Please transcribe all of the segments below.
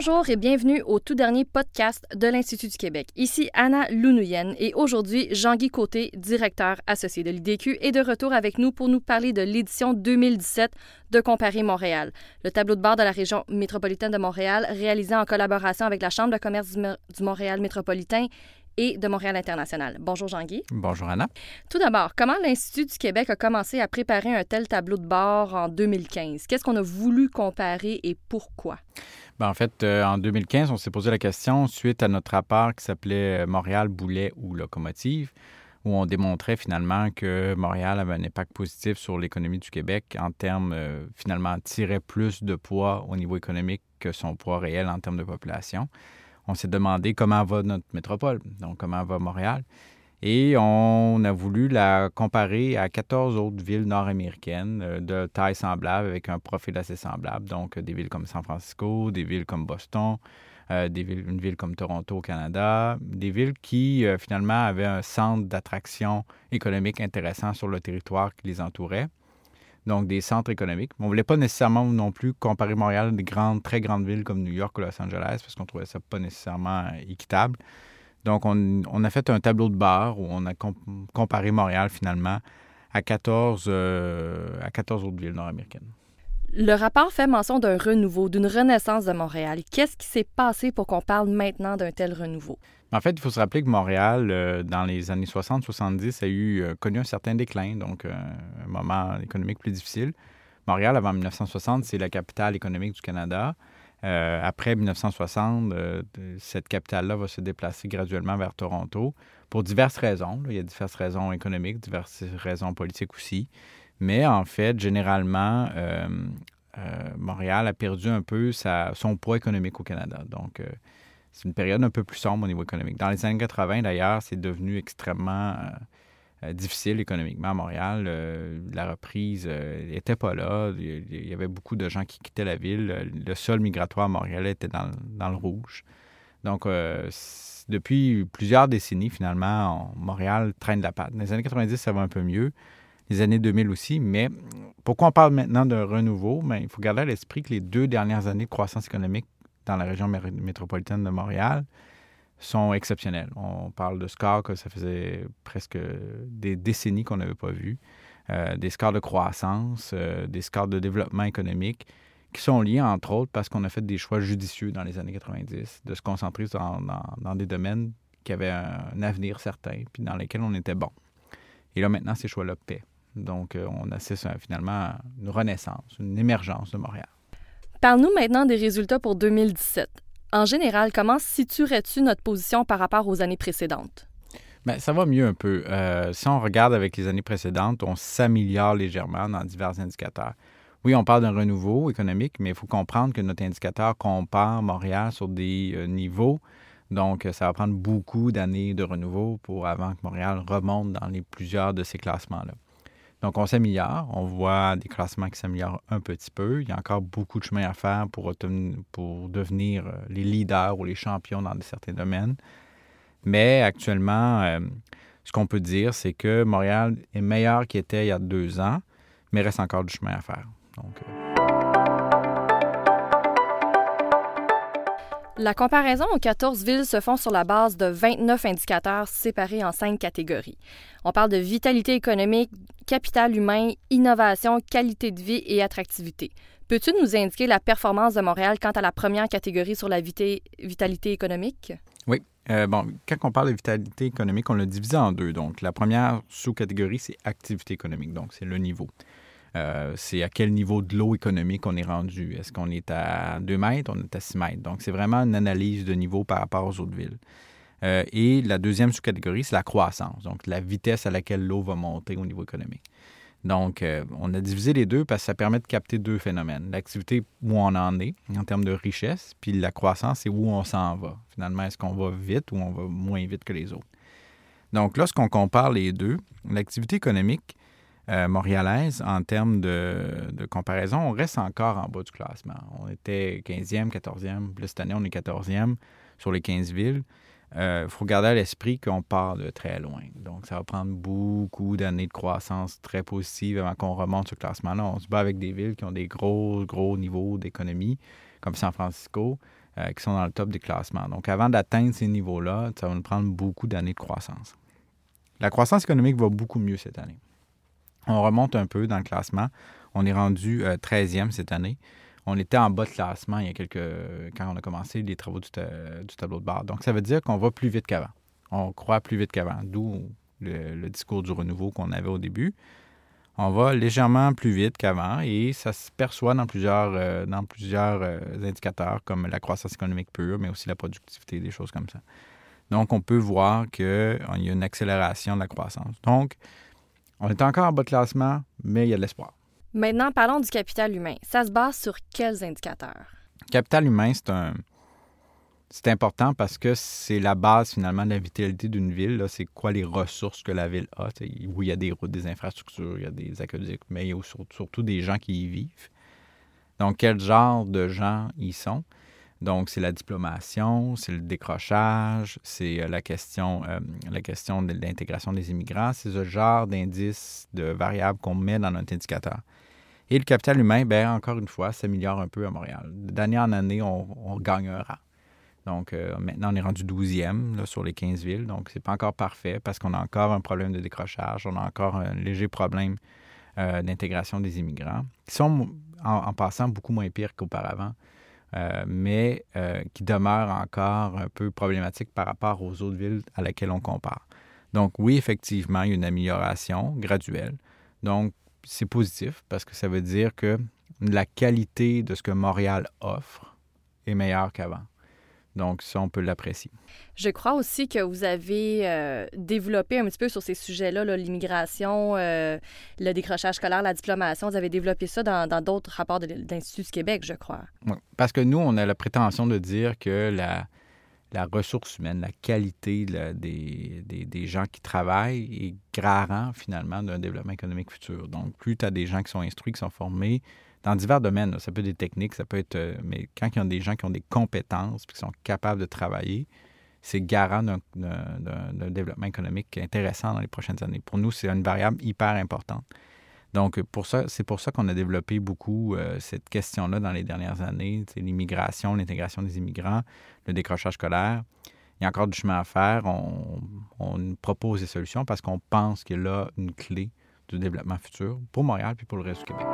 Bonjour et bienvenue au tout dernier podcast de l'Institut du Québec. Ici Anna Lounouyen et aujourd'hui, Jean-Guy Côté, directeur associé de l'IDQ, est de retour avec nous pour nous parler de l'édition 2017 de Comparer Montréal, le tableau de bord de la région métropolitaine de Montréal réalisé en collaboration avec la Chambre de commerce du Montréal métropolitain et de Montréal International. Bonjour Jean-Guy. Bonjour Anna. Tout d'abord, comment l'Institut du Québec a commencé à préparer un tel tableau de bord en 2015? Qu'est-ce qu'on a voulu comparer et pourquoi? Ben, en fait, euh, en 2015, on s'est posé la question suite à notre rapport qui s'appelait euh, Montréal, boulet ou locomotive, où on démontrait finalement que Montréal avait un impact positif sur l'économie du Québec en termes, euh, finalement, tirait plus de poids au niveau économique que son poids réel en termes de population on s'est demandé comment va notre métropole, donc comment va Montréal. Et on a voulu la comparer à 14 autres villes nord-américaines euh, de taille semblable, avec un profil assez semblable. Donc, des villes comme San Francisco, des villes comme Boston, euh, des villes, une ville comme Toronto au Canada, des villes qui, euh, finalement, avaient un centre d'attraction économique intéressant sur le territoire qui les entourait donc des centres économiques. On ne voulait pas nécessairement non plus comparer Montréal à des grandes, très grandes villes comme New York ou Los Angeles parce qu'on trouvait ça pas nécessairement équitable. Donc, on, a fait un tableau de bord où on a comparé Montréal finalement à 14, euh, à 14 autres villes nord-américaines. Le rapport fait mention d'un renouveau, d'une renaissance de Montréal. Qu'est-ce qui s'est passé pour qu'on parle maintenant d'un tel renouveau? En fait, il faut se rappeler que Montréal, euh, dans les années 60-70, a eu euh, connu un certain déclin, donc euh, un moment économique plus difficile. Montréal, avant 1960, c'est la capitale économique du Canada. après 1960, cette capitale-là va se déplacer graduellement vers Toronto pour diverses raisons. Il y a diverses raisons économiques, diverses raisons politiques aussi. Mais en fait, généralement, Montréal a perdu un peu son poids économique au Canada. Donc, c'est une période un peu plus sombre au niveau économique. Dans les années 80, d'ailleurs, c'est devenu extrêmement euh, euh, difficile économiquement à Montréal. Euh, la reprise n'était pas là. Il y avait beaucoup de gens qui quittaient la ville. Le sol migratoire à Montréal était dans, le rouge. Donc, depuis plusieurs décennies, finalement, Montréal traîne la patte. Dans les années 90, ça va un peu mieux. Les années 2000 aussi. Mais pourquoi on parle maintenant d'un renouveau? Bien, il faut garder à l'esprit que les deux dernières années de croissance économique dans la région métropolitaine de Montréal sont exceptionnels. On parle de scores que ça faisait presque des décennies qu'on n'avait pas vus, euh, des scores de croissance, euh, des scores de développement économique qui sont liés, entre autres, parce qu'on a fait des choix judicieux dans les années 90, de se concentrer dans, dans, des domaines qui avaient un, avenir certain, puis dans lesquels on était bon. Et là, maintenant, ces choix-là paient. Donc, euh, on assiste finalement à une renaissance, une émergence de Montréal. Parle-nous maintenant des résultats pour 2017. En général, comment situerais-tu notre position par rapport aux années précédentes? Bien, ça va mieux un peu. Euh, si on regarde avec les années précédentes, on s'améliore légèrement dans divers indicateurs. Oui, on parle d'un renouveau économique, mais il faut comprendre que notre indicateur compare Montréal sur des euh, niveaux. Donc, ça va prendre beaucoup d'années de renouveau pour avant que Montréal remonte dans les plusieurs de ces classements-là. Donc, on s'améliore. On voit des classements qui s'améliorent un petit peu. Il y a encore beaucoup de chemin à faire pour, devenir euh, les leaders ou les champions dans certains domaines. Mais actuellement, euh, ce qu'on peut dire, c'est que Montréal est meilleur qu'il était il y a deux ans, mais reste encore du chemin à faire. Donc, euh, La comparaison aux 14 villes se font sur la base de 29 indicateurs séparés en cinq catégories. On parle de vitalité économique, capital humain, innovation, qualité de vie et attractivité. Peux-tu nous indiquer la performance de Montréal quant à la première catégorie sur la vitalité économique? Oui. Euh, bon, quand on parle de vitalité économique, on l'a divisé en deux. Donc, la première sous-catégorie, c'est activité économique. Donc, c'est le niveau. Euh, c'est à quel niveau de l'eau économique on est rendu? Est-ce qu'on est à 2 mètres, on est à 6 mètres. Donc, c'est vraiment une analyse de niveau par rapport aux autres villes. Euh, et la deuxième sous-catégorie, c'est la croissance, donc la vitesse à laquelle l'eau va monter au niveau économique. Donc, euh, on a divisé les deux parce que ça permet de capter deux phénomènes. L'activité où on en est en termes de richesse, puis la croissance, c'est où on s'en va. Finalement, est-ce qu'on va vite ou on va moins vite que les autres? Donc, lorsqu'on compare les deux, l'activité économique, euh, montréalaise, en termes de, comparaison, on reste encore en bas du classement. On était 15e, 14e, plus cette année, on est 14e sur les 15 villes. Il euh, faut garder à l'esprit qu'on part de très loin. Donc, ça va prendre beaucoup d'années de croissance très positive avant qu'on remonte ce classement-là. On se bat avec des villes qui ont des gros, gros niveaux d'économie, comme San Francisco, euh, qui sont dans le top des classements. Donc, avant d'atteindre ces niveaux-là, ça va nous prendre beaucoup d'années de croissance. La croissance économique va beaucoup mieux cette année. On remonte un peu dans le classement. On est rendu 13e cette année. On était en bas de classement il y a quelques quand on a commencé les travaux du, tableau de bord. Donc, ça veut dire qu'on va plus vite qu'avant. On croit plus vite qu'avant, d'où le, discours du renouveau qu'on avait au début on va légèrement plus vite qu'avant et ça se perçoit dans plusieurs, euh, euh, indicateurs comme la croissance économique pure, mais aussi la productivité, des choses comme ça. Donc, on peut voir qu'il y a une accélération de la croissance. Donc, on est encore en bas de classement, mais il y a de l'espoir. Maintenant, parlons du capital humain. Ça se base sur quels indicateurs? Capital humain, c'est un, c'est important parce que c'est la base finalement de la vitalité d'une ville. C'est quoi les ressources que la ville a. où il y a des routes, des infrastructures, il y a des aqueducs, mais il y a surtout des gens qui y vivent. Donc, quel genre de gens y sont? Donc, c'est la diplomation, c'est le décrochage, c'est euh, la question, euh, la question de l'intégration des immigrants. C'est ce genre d'indices, de variables qu'on met dans notre indicateur. Et le capital humain, bien, encore une fois, s'améliore un peu à Montréal. D'année en année, on, on gagne un rang. Donc, euh, maintenant, on est rendu 12e sur les 15 villes. Donc, ce n'est pas encore parfait parce qu'on a encore un problème de décrochage. On a encore un léger problème euh, d'intégration des immigrants, qui sont, en, passant, beaucoup moins pires qu'auparavant, euh, mais qui demeurent encore un peu problématiques par rapport aux autres villes à laquelle on compare. Donc, oui, effectivement, il y a une amélioration graduelle. Donc, c'est positif parce que ça veut dire que la qualité de ce que Montréal offre est meilleure qu'avant. Donc, ça, on peut l'apprécier. Je crois aussi que vous avez euh, développé un petit peu sur ces sujets-là, l'immigration, euh, le décrochage scolaire, la diplomation. Vous avez développé ça dans d'autres rapports de l'Institut du Québec, je crois. Oui, parce que nous, on a la prétention de dire que la, la ressource humaine, la qualité des, des, des, gens qui travaillent est garant, finalement, d'un développement économique futur. Donc, plus tu as des gens qui sont instruits, qui sont formés, dans divers domaines. Ça peut être des techniques, ça peut être. Euh, mais quand il y a des gens qui ont des compétences et qui sont capables de travailler, c'est garant d'un développement économique intéressant dans les prochaines années. Pour nous, c'est une variable hyper importante. Donc, pour ça, c'est pour ça qu'on a développé beaucoup euh, cette question-là dans les dernières années, c'est l'immigration, l'intégration des immigrants, le décrochage scolaire. Il y a encore du chemin à faire. On, on propose des solutions parce qu'on pense qu'il y a là une clé du développement futur pour Montréal puis pour le reste du Québec.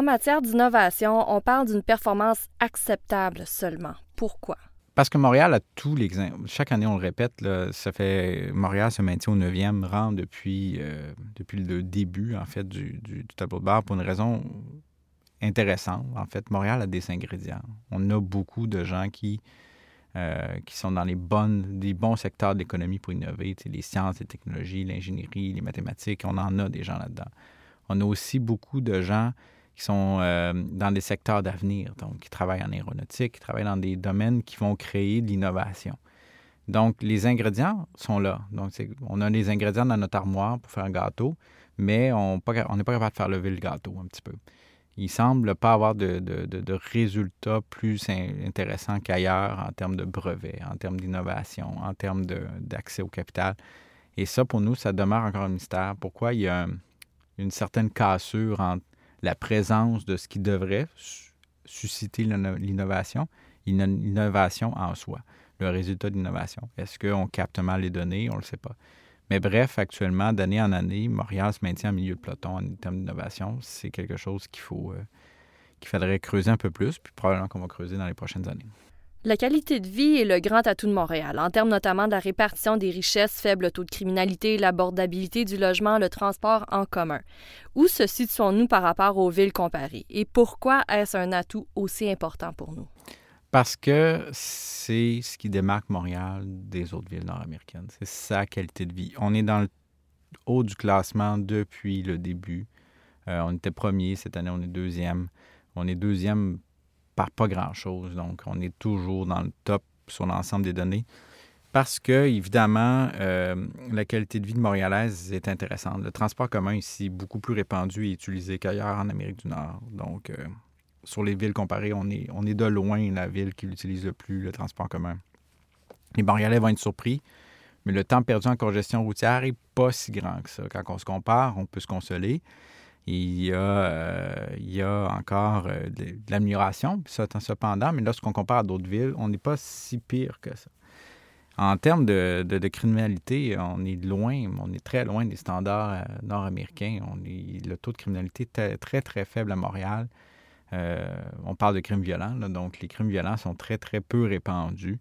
En matière d'innovation, on parle d'une performance acceptable seulement. Pourquoi? Parce que Montréal a tous les... Chaque année, on le répète, ça fait... Montréal se maintient au 9e rang depuis, euh, depuis le début, en fait, du, tableau de pour une raison intéressante. En fait, Montréal a des ingrédients. On a beaucoup de gens qui, euh, qui sont dans les, bonnes, les bons secteurs de l'économie pour innover, les sciences, les technologies, l'ingénierie, les mathématiques. On en a des gens là-dedans. On a aussi beaucoup de gens qui sont euh, dans des secteurs d'avenir, donc qui travaillent en aéronautique, qui travaillent dans des domaines qui vont créer de l'innovation. Donc, les ingrédients sont là. Donc, on a les ingrédients dans notre armoire pour faire un gâteau, mais on n'est pas, capable de faire lever le gâteau un petit peu. Il semble pas avoir de, de résultats plus intéressants qu'ailleurs en termes de brevets, en termes d'innovation, en termes d'accès au capital. Et ça, pour nous, ça demeure encore un mystère. Pourquoi il y a une certaine cassure entre la présence de ce qui devrait susciter l'innovation, l'innovation en soi, le résultat d'innovation. Est-ce qu'on capte mal les données? On ne le sait pas. Mais bref, actuellement, d'année en année, Montréal se maintient en milieu de peloton en termes d'innovation. C'est quelque chose qu'il faut euh, qu'il faudrait creuser un peu plus, puis probablement qu'on va creuser dans les prochaines années. La qualité de vie est le grand atout de Montréal, en termes notamment de la répartition des richesses, faible taux de criminalité, l'abordabilité du logement, le transport en commun. Où se situons-nous par rapport aux villes comparées? Et pourquoi est-ce un atout aussi important pour nous? Parce que c'est ce qui démarque Montréal des autres villes nord-américaines. C'est sa qualité de vie. On est dans le haut du classement depuis le début. Euh, on était premier, cette année on est deuxième. On est deuxième pas grand-chose. Donc, on est toujours dans le top sur l'ensemble des données. Parce que, évidemment, euh, la qualité de vie de Montréalaise est intéressante. Le transport commun ici est beaucoup plus répandu et utilisé qu'ailleurs en Amérique du Nord. Donc, euh, sur les villes comparées, on est, on est de loin la ville qui utilise le plus le transport commun. Les Montréalais vont être surpris, mais le temps perdu en congestion routière n'est pas si grand que ça. Quand on se compare, on peut se consoler. Il y a, il y a encore de, l'amélioration, cependant, mais lorsqu'on compare à d'autres villes, on n'est pas si pire que ça. En termes de, de, criminalité, on est loin, on est très loin des standards nord-américains. On est, le taux de criminalité est très, très faible à Montréal. on parle de crimes violents, donc les crimes violents sont très, très peu répandus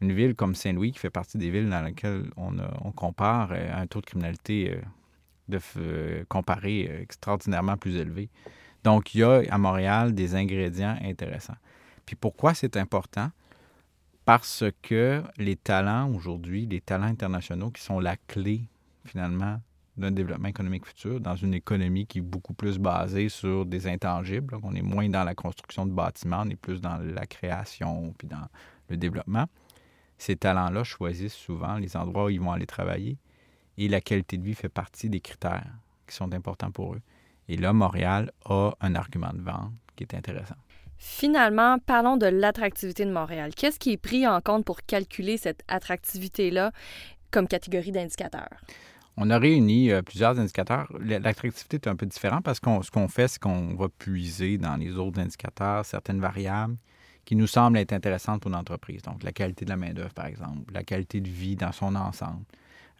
une ville comme Saint-Louis, qui fait partie des villes dans lesquelles on, compare euh, un taux de criminalité euh, de, euh, comparé extraordinairement plus élevé. Donc, il y a à Montréal des ingrédients intéressants. Puis pourquoi c'est important? Parce que les talents aujourd'hui, les talents internationaux qui sont la clé finalement d'un développement économique futur dans une économie qui est beaucoup plus basée sur des intangibles. on est moins dans la construction de bâtiments, on est plus dans la création puis dans le développement ces talents-là choisissent souvent les endroits où ils vont aller travailler et la qualité de vie fait partie des critères qui sont importants pour eux. Et là, Montréal a un argument de vente qui est intéressant. Finalement, parlons de l'attractivité de Montréal. Qu'est-ce qui est pris en compte pour calculer cette attractivité-là comme catégorie d'indicateurs? On a réuni euh, plusieurs indicateurs. L'attractivité est un peu différente parce que ce qu'on fait, c'est qu'on va puiser dans les autres indicateurs certaines variables qui nous semblent être intéressantes pour l'entreprise. Donc, la qualité de la main-d'œuvre, par exemple, la qualité de vie dans son ensemble.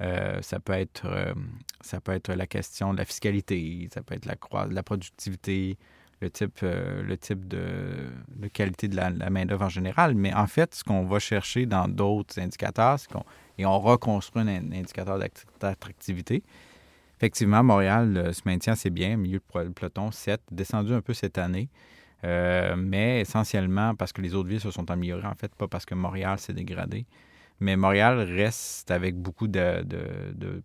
Euh, ça, peut être, euh, ça peut être la question de la fiscalité, ça peut être la, la productivité, le type, euh, le type de, qualité de la, main-d'œuvre en général. Mais en fait, ce qu'on va chercher dans d'autres indicateurs, qu'on et on reconstruit un, indicateur d'attractivité. Effectivement, Montréal se maintient assez bien, milieu de peloton 7, descendu un peu cette année. Mais essentiellement parce que les autres villes se sont améliorées, en fait, pas parce que Montréal s'est dégradé. Mais Montréal reste avec beaucoup de,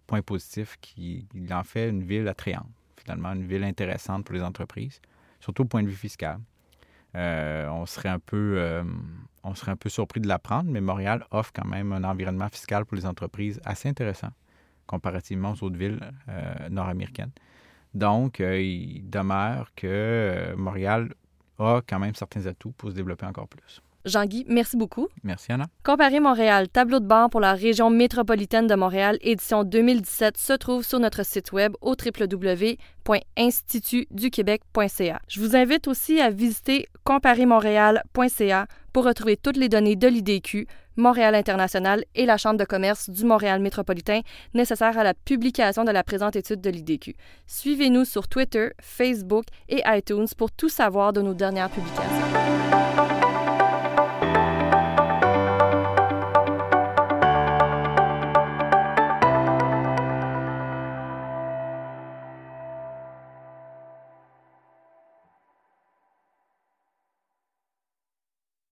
points positifs qui en fait une ville attrayante, finalement, une ville intéressante pour les entreprises, surtout au point de vue fiscal. Euh, euh, on serait un peu surpris de l'apprendre, mais Montréal offre quand même un environnement fiscal pour les entreprises assez intéressant comparativement aux autres villes nord-américaines. Donc, il demeure que Montréal a quand même certains atouts pour se développer encore plus. Jean-Guy, merci beaucoup. Merci, Anna. Comparer Montréal, tableau de bord pour la région métropolitaine de Montréal, édition 2017, se trouve sur notre site web au www.institutduquebec.ca. Je vous invite aussi à visiter comparemontréal.ca pour retrouver toutes les données de l'IDQ, Montréal International et la Chambre de commerce du Montréal métropolitain nécessaires à la publication de la présente étude de l'IDQ. Suivez-nous sur Twitter, Facebook et iTunes pour tout savoir de nos dernières publications.